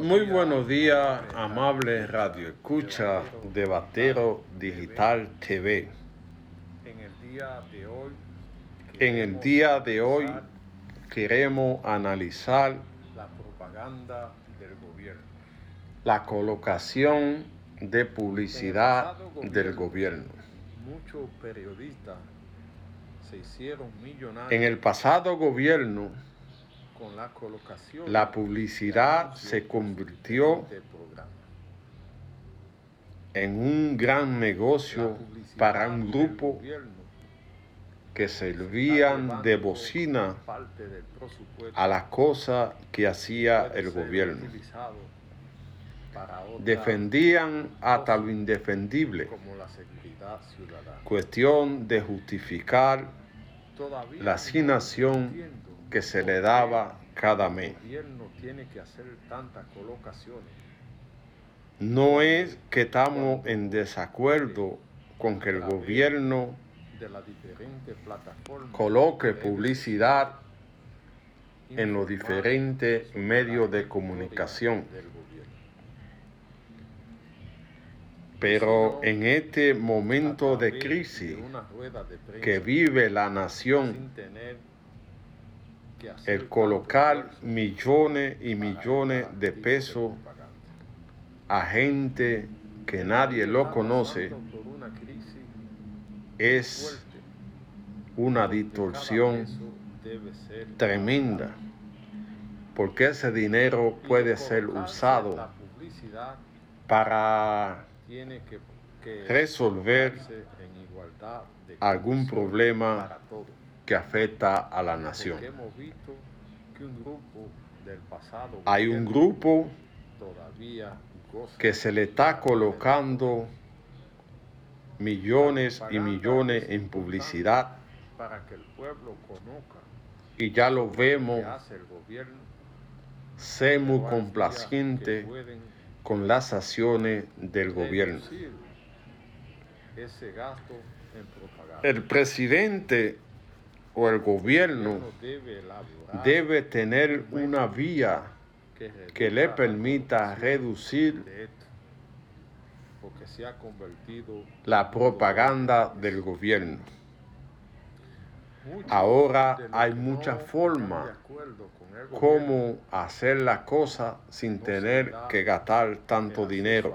Muy buenos días, amable Radio Escucha de Batero Digital TV. En el día de hoy, En el día de hoy queremos analizar la propaganda del gobierno. la colocación de publicidad del gobierno. Muchos periodistas se hicieron millonarios En el pasado gobierno, con la colocación la publicidad se convirtió en un gran negocio para un grupo que servían de bocina a las cosas que hacía el gobierno. Defendían hasta lo indefendible, cuestión de justificar la asignación que se le daba cada mes. El gobierno tiene que hacer tantas colocaciones. No es que estamos en desacuerdo con que el gobierno de las diferentes plataformas. coloque publicidad en los diferentes medios de comunicación. Pero en este momento de crisis que vive la nación, sin tener que hacer el colocar millones y millones de pesos a gente que nadie lo conoce es una distorsión tremenda, porque ese dinero puede de ser usado para resolver algún problema para todos. Que afecta a la nación. Hay un grupo que se le está colocando millones y millones en publicidad para que el pueblo conozca y ya lo vemos ser muy complaciente con las acciones del gobierno. El presidente o el gobierno debe tener una vía que, le permita reducir se ha convertido la propaganda del gobierno. Ahora hay muchas formas Cómo hacer la cosa sin tener que gastar tanto dinero.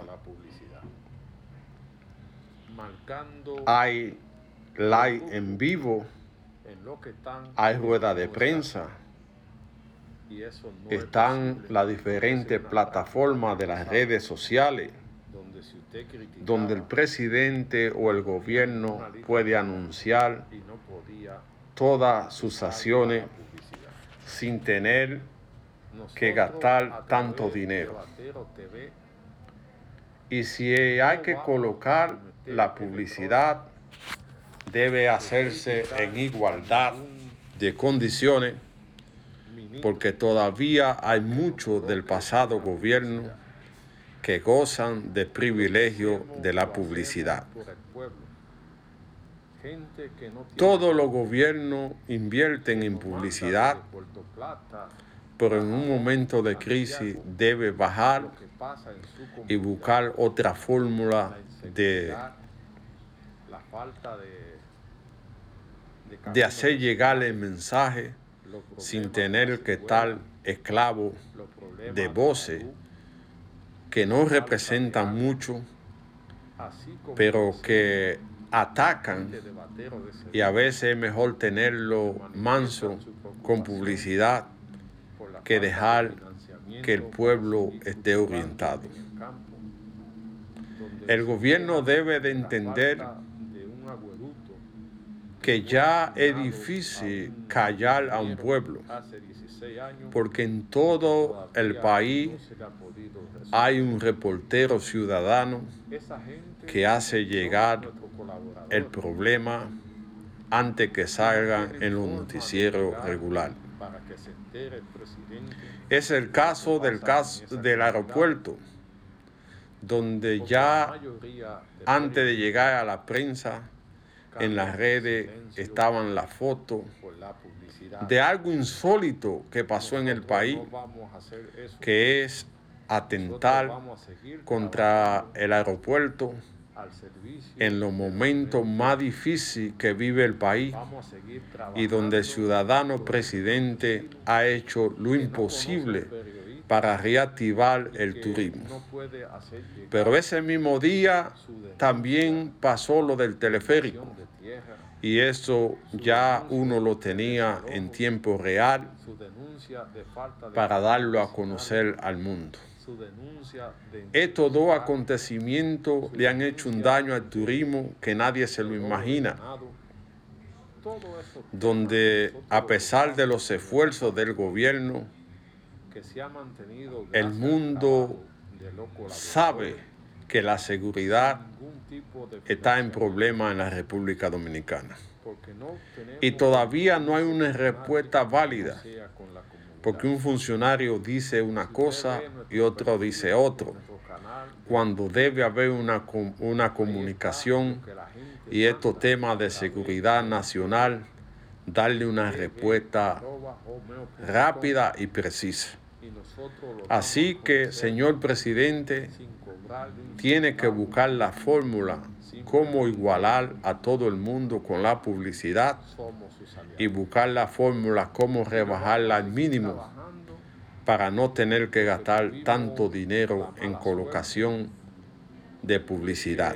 Hay live en vivo, en lo que están hay rueda de prensa, Y eso no es están las diferentes plataformas de las redes sociales donde si usted criticaba donde el presidente o el gobierno puede anunciar y no podía todas sus acciones sin tener Nosotros, que gastar tanto dinero. TV, y si hay que colocar la publicidad debe hacerse en igualdad de condiciones porque todavía hay muchos del pasado gobierno que gozan de privilegio de la publicidad. Todos los gobiernos invierten en publicidad, pero en un momento de crisis debe bajar y buscar otra fórmula la de, de, hacer llegar el mensaje sin tener que estar esclavo de voces que no representan mucho, pero que atacan y a veces es mejor tenerlo manso con publicidad que dejar que el pueblo esté orientado. en el gobierno debe de entender falta de un acueducto que ya es difícil callar a un pueblo, hace 16 años, porque en todo el país hay un reportero ciudadano que hace llegar el problema antes que salga en los noticieros presidente Es el caso del caso del aeropuerto, donde ya antes de llegar a la prensa, en las redes estaban las fotos de algo insólito que pasó en el país, que es atentar contra el aeropuerto en los momentos más difíciles que vive el país y donde el ciudadano presidente ha hecho lo imposible para reactivar el turismo. Pero ese mismo día también pasó lo del teleférico. y eso ya uno lo tenía en tiempo real para darlo a conocer al mundo. Estos dos acontecimientos le han hecho un daño al turismo que nadie se lo imagina, donde a pesar de los esfuerzos del gobierno, que se ha mantenido el mundo sabe que la seguridad está en problema en la República Dominicana. Y todavía no hay una respuesta válida, porque un funcionario dice una cosa y otro dice otro, cuando debe haber una, una comunicación y estos temas de seguridad nacional, darle una respuesta rápida y precisa. Así que, señor presidente, tiene que buscar la fórmula cómo igualar a todo el mundo con la publicidad y buscar la fórmula cómo rebajarla al mínimo para no tener que gastar tanto dinero en colocación de publicidad.